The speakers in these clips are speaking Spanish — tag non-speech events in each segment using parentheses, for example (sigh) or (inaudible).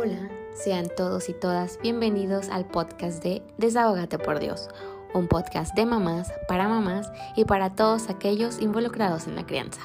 Hola, sean todos y todas bienvenidos al podcast de Desahógate por Dios, un podcast de mamás, para mamás y para todos aquellos involucrados en la crianza.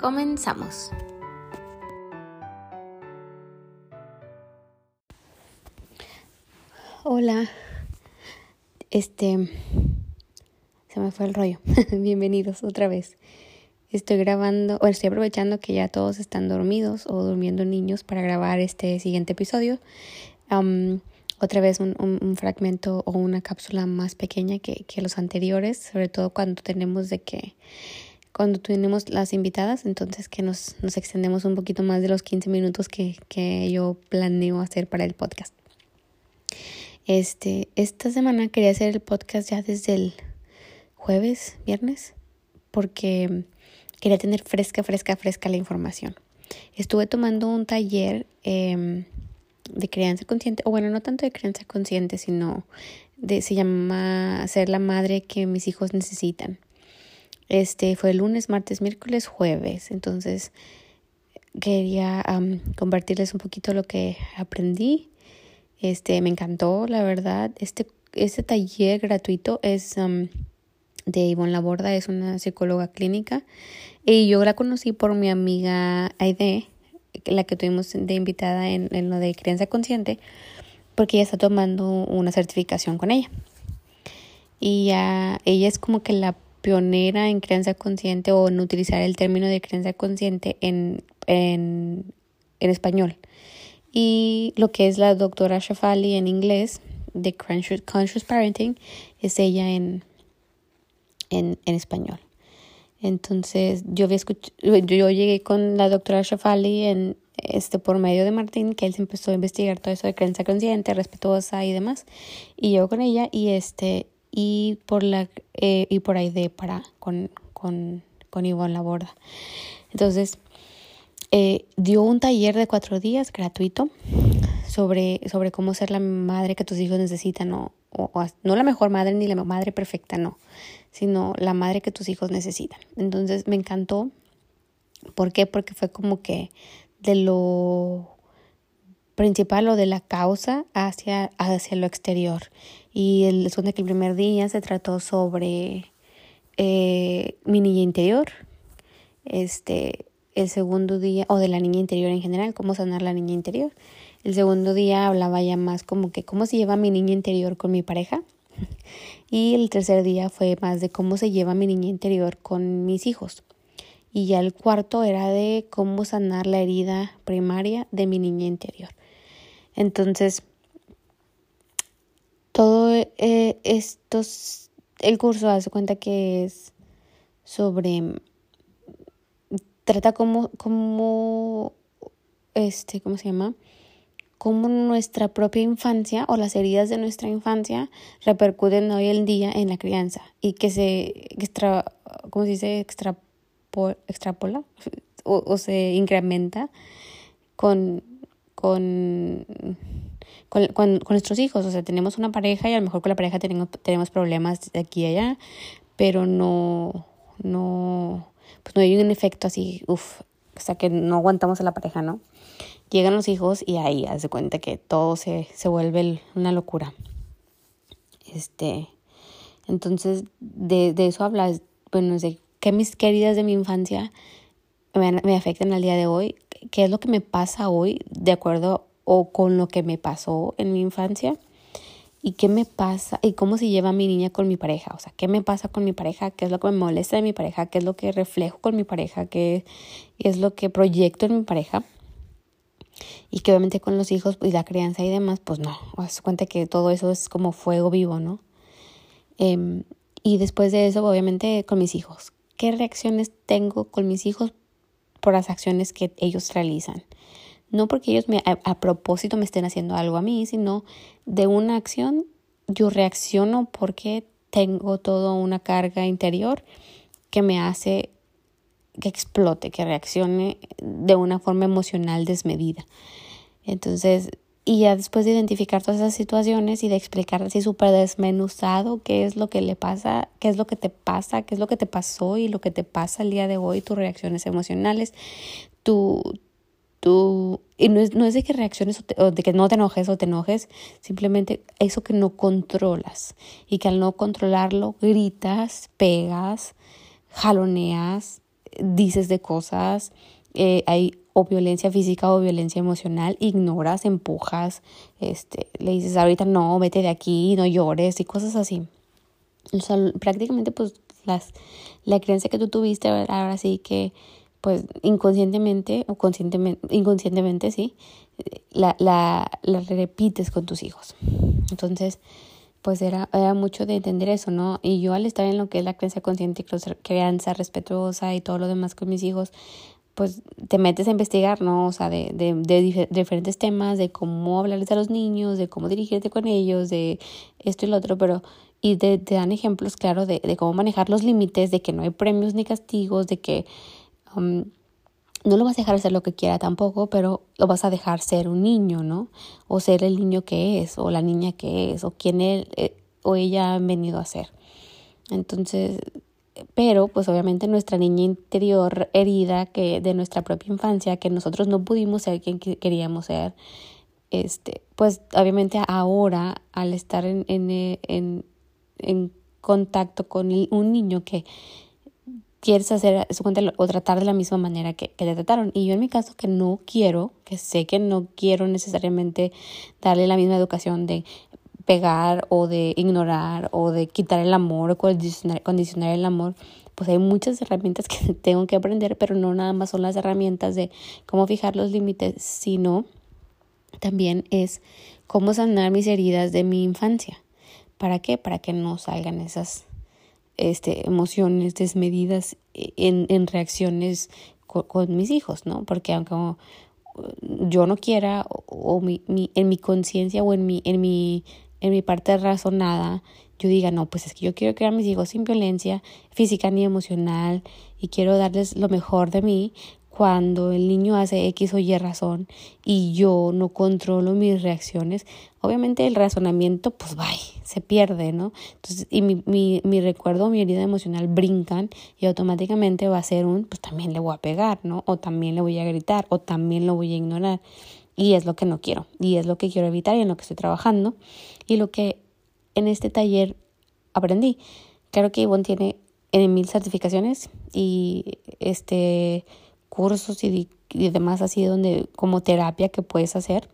Comenzamos. Hola, este... Se me fue el rollo. (laughs) Bienvenidos otra vez. Estoy grabando, o estoy aprovechando que ya todos están dormidos o durmiendo niños para grabar este siguiente episodio. otra vez un, un, fragmento o una cápsula más pequeña que, que los anteriores, sobre todo cuando tenemos de que cuando tenemos las invitadas, entonces que nos, nos extendemos un poquito más de los 15 minutos que, que yo planeo hacer para el podcast. Este, esta semana quería hacer el podcast ya desde el jueves, viernes, porque quería tener fresca, fresca, fresca la información. Estuve tomando un taller em, de crianza consciente, o bueno, no tanto de crianza consciente, sino de, se llama ser la madre que mis hijos necesitan. Este fue lunes, martes, miércoles, jueves. Entonces quería compartirles un poquito lo que aprendí. Este me encantó, la verdad. Este, este taller gratuito es de Ivonne Laborda, es una psicóloga clínica. Y yo la conocí por mi amiga Aide, la que tuvimos de invitada en, en lo de creencia consciente, porque ella está tomando una certificación con ella. Y ya, ella es como que la pionera en creencia consciente o en utilizar el término de creencia consciente en, en, en español. Y lo que es la doctora Shafali en inglés, de Conscious Parenting, es ella en, en, en español. Entonces, yo había yo llegué con la doctora Shafali en este por medio de Martín, que él se empezó a investigar todo eso de creencia consciente, respetuosa y demás. Y yo con ella y este y por la eh, y por ahí de para con con con Ivonne Laborda. Entonces, eh, dio un taller de cuatro días gratuito sobre, sobre cómo ser la madre que tus hijos necesitan, o, o, no la mejor madre ni la madre perfecta, no, sino la madre que tus hijos necesitan. Entonces me encantó. ¿Por qué? Porque fue como que de lo principal o de la causa hacia, hacia lo exterior. Y el, que el primer día se trató sobre eh, mi niña interior. Este, el segundo día, o de la niña interior en general, cómo sanar la niña interior. El segundo día hablaba ya más como que cómo se lleva mi niña interior con mi pareja. (laughs) Y el tercer día fue más de cómo se lleva mi niña interior con mis hijos. Y ya el cuarto era de cómo sanar la herida primaria de mi niña interior. Entonces, todo eh, estos, el curso hace cuenta que es sobre, trata como, este, ¿cómo se llama? Cómo nuestra propia infancia o las heridas de nuestra infancia repercuten hoy en día en la crianza y que se extra, ¿cómo se dice? extrapola (laughs) o, se incrementa con, con, con, con, nuestros hijos. O sea, tenemos una pareja y a lo mejor con la pareja tenemos, tenemos problemas de aquí y allá, pero no, no, pues no hay un efecto así, uff, o sea, que no aguantamos a la pareja, ¿no? Llegan los hijos y ahí haz de cuenta que todo se, se vuelve una locura. Este, entonces, de, de eso hablas, bueno, de qué mis queridas de mi infancia me, me afectan al día de hoy, qué es lo que me pasa hoy de acuerdo o con lo que me pasó en mi infancia y qué me pasa y cómo se lleva mi niña con mi pareja, o sea, qué me pasa con mi pareja, qué es lo que me molesta de mi pareja, qué es lo que reflejo con mi pareja, qué es lo que proyecto en mi pareja y que obviamente con los hijos y la crianza y demás, pues no, haz cuenta que todo eso es como fuego vivo, ¿no? Em, y después de eso, obviamente con mis hijos. ¿Qué reacciones tengo con mis hijos por las acciones que ellos realizan? No porque ellos me, a, propósito me estén haciendo algo a mí, sino de una acción yo reacciono porque tengo toda una carga interior que me hace que explote, que reaccione de una forma emocional desmedida. Entonces, y ya después de identificar todas esas situaciones y de explicar así súper desmenuzado qué es lo que le pasa, qué es lo que te pasa, qué es lo que te pasó y lo que te pasa el día de hoy, tus reacciones emocionales, tu, tú, y no es, no es de que reacciones o, de que no te enojes o te enojes, simplemente eso que no controlas y que al no controlarlo gritas, pegas, jaloneas, dices de cosas, eh, hay o violencia física o violencia emocional, ignoras, empujas, este, le dices ahorita no, vete de aquí, no llores y cosas así. O sea, prácticamente pues las, la creencia que tú tuviste ahora sí que pues inconscientemente o conscientemente, inconscientemente sí, la, la, la repites con tus hijos. Entonces, pues era, era mucho de entender eso, ¿no? Y yo al estar en lo que es la creencia consciente, crianza respetuosa y todo lo demás con mis hijos, pues te metes a investigar, ¿no? O sea, de, de, de, diferentes temas, de cómo hablarles a los niños, de cómo dirigirte con ellos, de esto y lo otro, pero y te, te dan ejemplos, claro, de, de cómo manejar los límites, de que no hay premios ni castigos, de que um, no lo vas a dejar hacer lo que quiera tampoco, pero lo vas a dejar ser un niño, ¿no? O ser el niño que es, o la niña que es, o quien él eh, o ella han venido a ser. Entonces, pero pues obviamente nuestra niña interior herida que de nuestra propia infancia, que nosotros no pudimos ser quien queríamos ser, este, pues obviamente ahora al estar en, en, en, en contacto con un niño que quieres hacer o tratar de la misma manera que, que te trataron. Y yo en mi caso que no quiero, que sé que no quiero necesariamente darle la misma educación de pegar o de ignorar o de quitar el amor o condicionar el amor, pues hay muchas herramientas que (laughs) tengo que aprender, pero no nada más son las herramientas de cómo fijar los límites, sino también es cómo sanar mis heridas de mi infancia. ¿Para qué? Para que no salgan esas este, emociones desmedidas en, en reacciones con, mis hijos, ¿no? Porque aunque yo no quiera o, mi, mi, en mi conciencia o en mi, en, mi, en mi parte razonada, yo diga, no, pues es que yo quiero criar a mis hijos sin violencia física ni emocional y quiero darles lo mejor de mí, cuando el niño hace X o Y razón y yo no controlo mis reacciones, obviamente el razonamiento pues va, se pierde, ¿no? Entonces, y mi, mi, mi recuerdo, mi herida emocional brincan y automáticamente va a ser un, pues también le voy a pegar, ¿no? O también le voy a gritar, o también lo voy a ignorar. Y es lo que no quiero, y es lo que quiero evitar y en lo que estoy trabajando, y lo que en este taller aprendí. Claro que Ivonne tiene en mil certificaciones y este cursos y, demás así donde como terapia que puedes hacer.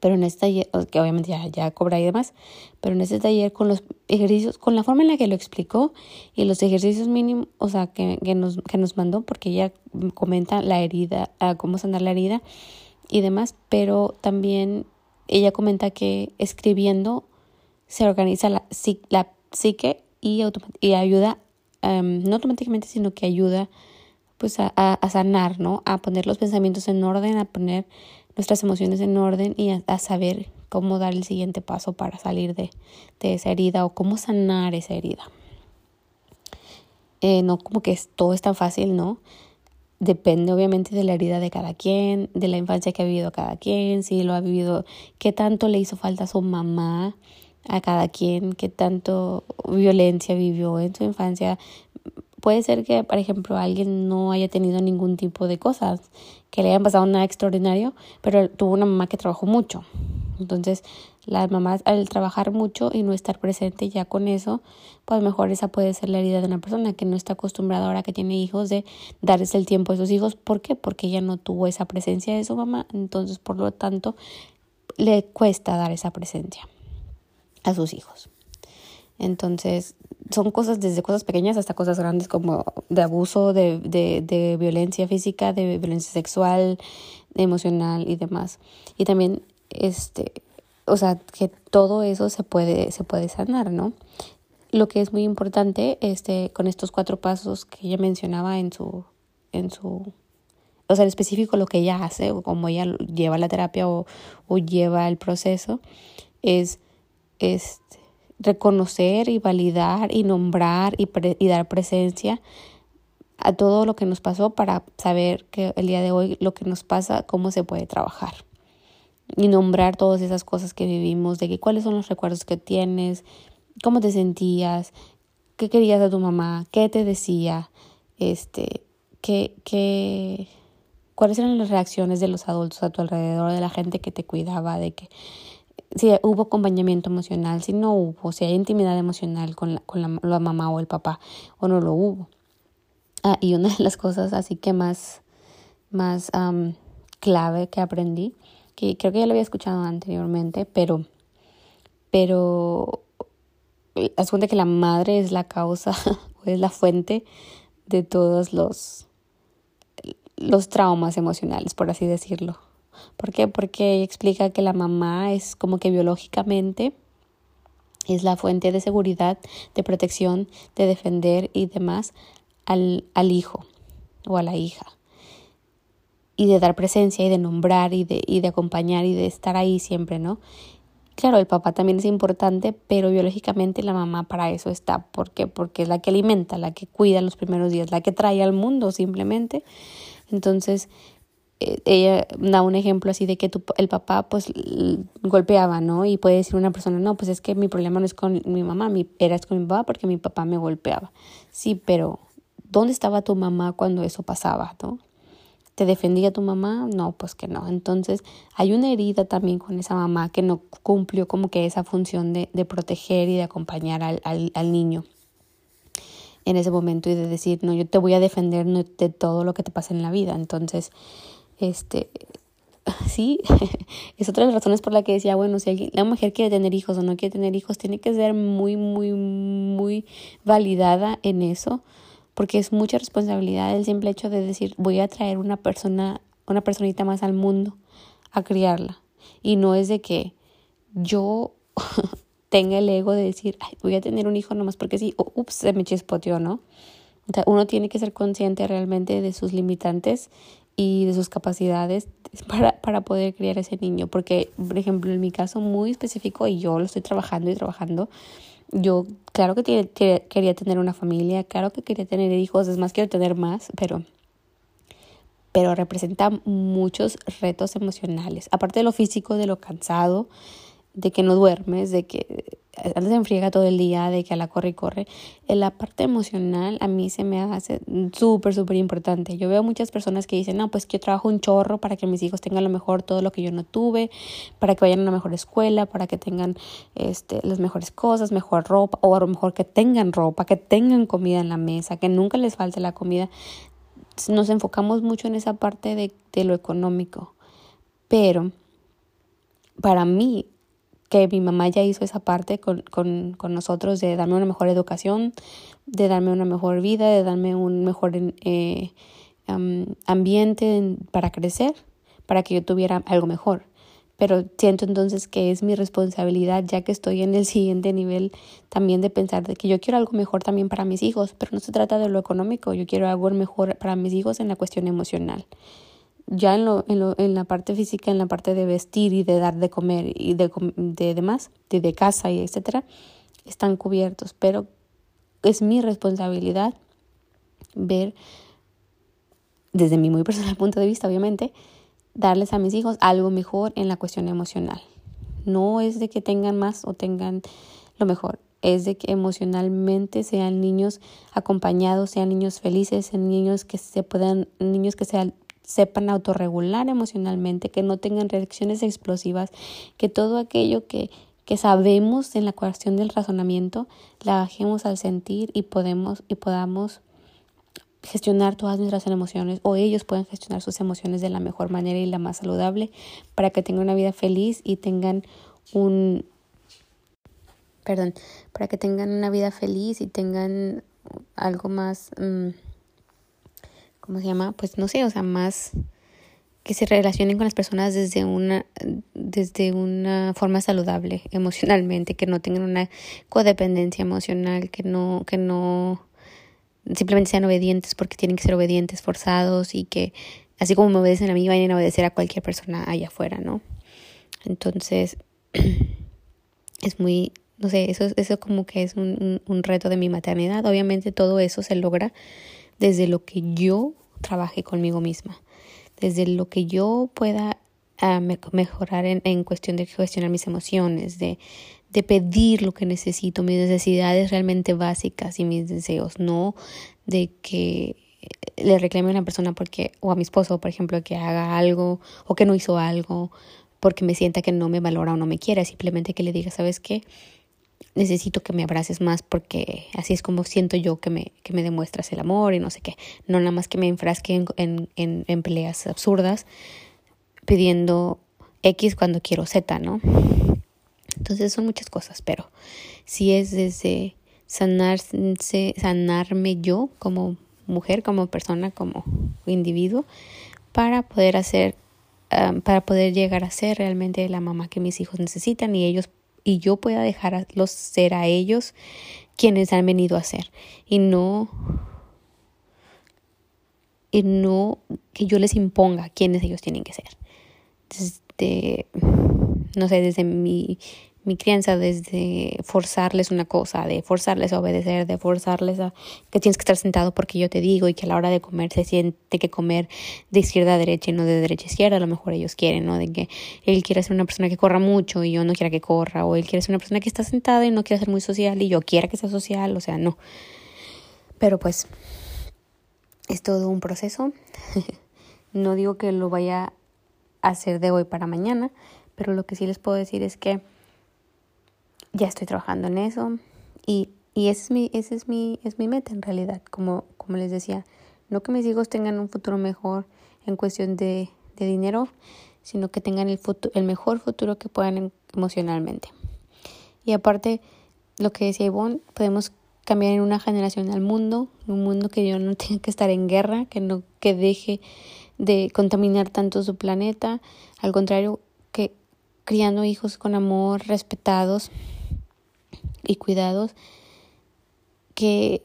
Pero en este taller, que obviamente ya, ya cobra y demás, pero en este taller con los ejercicios, con la forma en la que lo explicó y los ejercicios mínimos, o sea, que, que, nos, que nos mandó, porque ella comenta la herida, cómo sanar la herida y demás, pero también ella comenta que escribiendo se organiza la, psique y, y ayuda, em, no automáticamente, sino que ayuda pues a, a, sanar, ¿no? A poner los pensamientos en orden, a poner nuestras emociones en orden y a, saber cómo dar el siguiente paso para salir de, de, esa herida o cómo sanar esa herida. Eh, no como que todo es tan fácil, ¿no? Depende obviamente de la herida de cada quien, de la infancia que ha vivido cada quien, si lo ha vivido, qué tanto le hizo falta a su mamá, a cada quien, qué tanto violencia vivió en su infancia, puede ser que, por ejemplo, alguien no haya tenido ningún tipo de cosas, que le hayan pasado nada extraordinario, pero tuvo una mamá que trabajó mucho. Entonces, las mamás al trabajar mucho y no estar presente ya con eso, pues mejor esa puede ser la herida de una persona que no está acostumbrada ahora que tiene hijos de darles el tiempo a sus hijos. ¿Por qué? Porque ella no tuvo esa presencia de su mamá. Entonces, por lo tanto, le cuesta dar esa presencia a sus hijos. Entonces, son cosas desde cosas pequeñas hasta cosas grandes como de abuso, de, de, de violencia física, de violencia sexual, emocional y demás. Y también, este, o sea, que todo eso se puede, se puede sanar, ¿no? Lo que es muy importante, este, con estos cuatro pasos que ella mencionaba en su, en su, o sea, en específico lo que ella hace, o como ella lleva la terapia o, o lleva el proceso, es, este, reconocer y validar y nombrar y, y dar presencia a todo lo que nos pasó para saber que el día de hoy lo que nos pasa, cómo se puede trabajar. Y nombrar todas esas cosas que vivimos, de que cuáles son los recuerdos que tienes, cómo te sentías, qué querías de tu mamá, qué te decía, este, qué, qué, cuáles eran las reacciones de los adultos a tu alrededor, de la gente que te cuidaba, de que si hubo acompañamiento emocional, si no hubo, si hay intimidad emocional con la, con la, mamá o el papá o no lo hubo. Ah, y una de las cosas así que más, más clave que aprendí, que creo que ya lo había escuchado anteriormente, pero, pero haz cuenta que la madre es la causa (laughs) o es la fuente de todos los, los traumas emocionales, por así decirlo. ¿Por qué? Porque explica que la mamá es como que biológicamente es la fuente de seguridad, de protección, de defender y demás al, al hijo o a la hija. Y de dar presencia y de nombrar y de, y de acompañar y de estar ahí siempre, ¿no? Claro, el papá también es importante, pero biológicamente la mamá para eso está. ¿Por qué? Porque es la que alimenta, la que cuida los primeros días, la que trae al mundo simplemente. Entonces, ella da un ejemplo así de que tu, el papá pues golpeaba, ¿no? Y puede decir una persona, no, pues es que mi problema no es con mi mamá, mi, era con mi papá porque mi papá me golpeaba. Sí, pero ¿dónde estaba tu mamá cuando eso pasaba, ¿no? ¿Te defendía tu mamá? No, pues que no. Entonces hay una herida también con esa mamá que no cumplió como que esa función de, de proteger y de acompañar al, al, niño en ese momento y de decir, no, yo te voy a defender de todo lo que te pasa en la vida. Entonces, este, (laughs) sí, (laughs) es otra de las razones por la que decía, bueno, si la mujer quiere tener hijos o no quiere tener hijos, tiene que ser muy, muy, muy validada en eso porque es mucha responsabilidad el simple hecho de decir voy a traer una persona, una personita más al mundo a criarla. Y no es de que yo (laughs) tenga el ego de decir, voy a tener un hijo nomás porque sí, ups, se me chispoteó, ¿no? uno tiene que ser consciente realmente de sus limitantes y de sus capacidades para, para poder criar a ese niño. Porque, por ejemplo, en mi caso muy específico, y yo lo estoy trabajando y trabajando, yo, claro que quería tener una familia, claro que quería tener hijos, es más, quiero tener más, pero, pero representa muchos retos emocionales. Aparte de lo físico, de lo cansado, de que no duermes, de que antes se enfriega todo el día, de que a la corre y corre. En la parte emocional a mí se me hace súper, súper importante. Yo veo muchas personas que dicen, no, pues que yo trabajo un chorro para que mis hijos tengan lo mejor, todo lo que yo no tuve, para que vayan a una mejor escuela, para que tengan este, las mejores cosas, mejor ropa, o a lo mejor que tengan ropa, que tengan comida en la mesa, que nunca les falte la comida. Nos enfocamos mucho en esa parte de, de lo económico. Pero para mí que mi mamá ya hizo esa parte con, con, con, nosotros de darme una mejor educación, de darme una mejor vida, de darme un mejor eh, ambiente para crecer, para que yo tuviera algo mejor. Pero siento entonces que es mi responsabilidad, ya que estoy en el siguiente nivel, también de pensar de que yo quiero algo mejor también para mis hijos, pero no se trata de lo económico, yo quiero algo mejor para mis hijos en la cuestión emocional ya en, lo, en, lo, en la parte física, en la parte de vestir y de dar de comer y de, de demás, de, de casa y etcétera, están cubiertos. Pero es mi responsabilidad ver, desde mi muy personal (laughs) punto de vista, obviamente, darles a mis hijos algo mejor en la cuestión emocional. No es de que tengan más o tengan lo mejor, es de que emocionalmente sean niños acompañados, sean niños felices, sean niños que se puedan, niños que sean sepan autorregular emocionalmente, que no tengan reacciones explosivas, que todo aquello que, que sabemos en la cuestión del razonamiento la bajemos al sentir y podemos y podamos gestionar todas nuestras emociones o ellos pueden gestionar sus emociones de la mejor manera y la más saludable para que tengan una vida feliz y tengan un perdón, para que tengan una vida feliz y tengan algo más mm, ¿cómo se llama? Pues no sé, o sea, más que se relacionen con las personas desde una, desde una forma saludable (laughs) emocionalmente, que no tengan una codependencia emocional, que no, que no simplemente sean obedientes porque tienen que ser obedientes, forzados y que así como me obedecen a mí, vayan a obedecer a cualquier persona allá afuera, ¿no? Entonces, (clears throat) es muy, no sé, eso, eso como que es un, un reto de mi maternidad. Obviamente todo eso se logra desde lo que yo trabaje conmigo misma, desde lo que yo pueda ah, mejorar en, cuestión de gestionar mis emociones, de, de pedir lo que necesito, mis necesidades realmente básicas y mis deseos, no de que le reclame a una persona porque, o a mi esposo, por ejemplo, que haga algo o que no hizo algo porque me sienta que no me valora o no me quiere, simplemente que le diga, ¿sabes qué? Necesito que me abraces más porque así es como siento yo que me, que me demuestras el amor y no sé qué. No nada más que me enfrasque en, en, en, peleas absurdas pidiendo X cuando quiero Z, ¿no? Entonces son muchas cosas, pero si es desde sanarse, sanarme yo como mujer, como persona, como individuo, para poder hacer, um, para poder llegar a ser realmente la mamá que mis hijos necesitan y ellos y yo pueda dejarlos ser a ellos quienes han venido a ser y no y no que yo les imponga quiénes ellos tienen que ser. Desde, no sé, desde mi mi crianza desde forzarles una cosa, de forzarles a obedecer, de forzarles a que tienes que estar sentado porque yo te digo y que a la hora de comer se siente que comer de izquierda a derecha y no de derecha a izquierda, a lo mejor ellos quieren, ¿no? De que él quiere ser una persona que corra mucho y yo no quiera que corra, o él quiere ser una persona que está sentada y no quiere ser muy social y yo quiera que sea social, o sea, no. Pero pues es todo un proceso. (laughs) no digo que lo vaya a hacer de hoy para mañana, pero lo que sí les puedo decir es que ya estoy trabajando en eso. Y, y ese es mi, ese es mi, es mi meta en realidad, como, como les decía, no que mis hijos tengan un futuro mejor en cuestión de, de dinero, sino que tengan el, futuro, el mejor futuro que puedan emocionalmente. Y aparte, lo que decía Ivonne, podemos cambiar en una generación al mundo, un mundo que yo no (laughs) tenga que estar en guerra, que no que deje de contaminar tanto su planeta, al contrario, que criando hijos con amor, respetados, y cuidados que,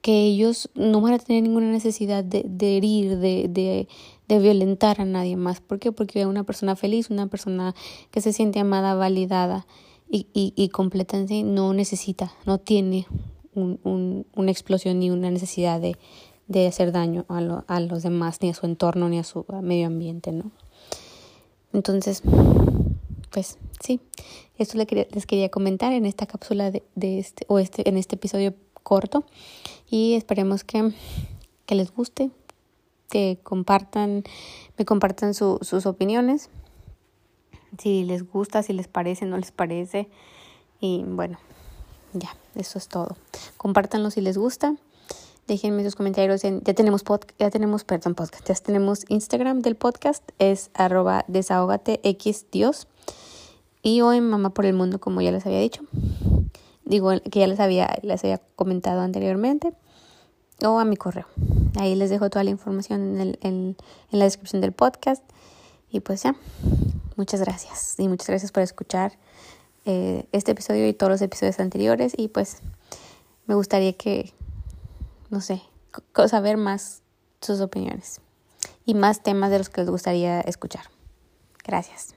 que ellos no van a tener ninguna necesidad de, de herir, de, de, de, violentar a nadie más. ¿Por qué? Porque una persona feliz, una persona que se siente amada, validada y, y, y completa en sí, no necesita, no tiene un, un, una explosión ni una necesidad de, de hacer daño a, lo, a los demás, ni a su entorno, ni a su medio ambiente, ¿no? Entonces, pues sí, esto les quería comentar en esta cápsula de, de este, o este, en este episodio corto y esperemos que, que les guste, que compartan, me compartan su, sus opiniones, si les gusta, si les parece, no les parece y bueno, ya, eso es todo. Compártanlo si les gusta. Déjenme sus comentarios en, ya tenemos podcast, ya tenemos, perdón, podcast, ya tenemos Instagram del podcast, es arroba desahogate x dios y o en Mamá por el Mundo, como ya les había dicho. Digo que ya les había, les había comentado anteriormente. O a mi correo. Ahí les dejo toda la información en, el, en, en la descripción del podcast. Y pues ya, muchas gracias. Y muchas gracias por escuchar eh, este episodio y todos los episodios anteriores. Y pues me gustaría que, no sé, saber más sus opiniones y más temas de los que les gustaría escuchar. Gracias.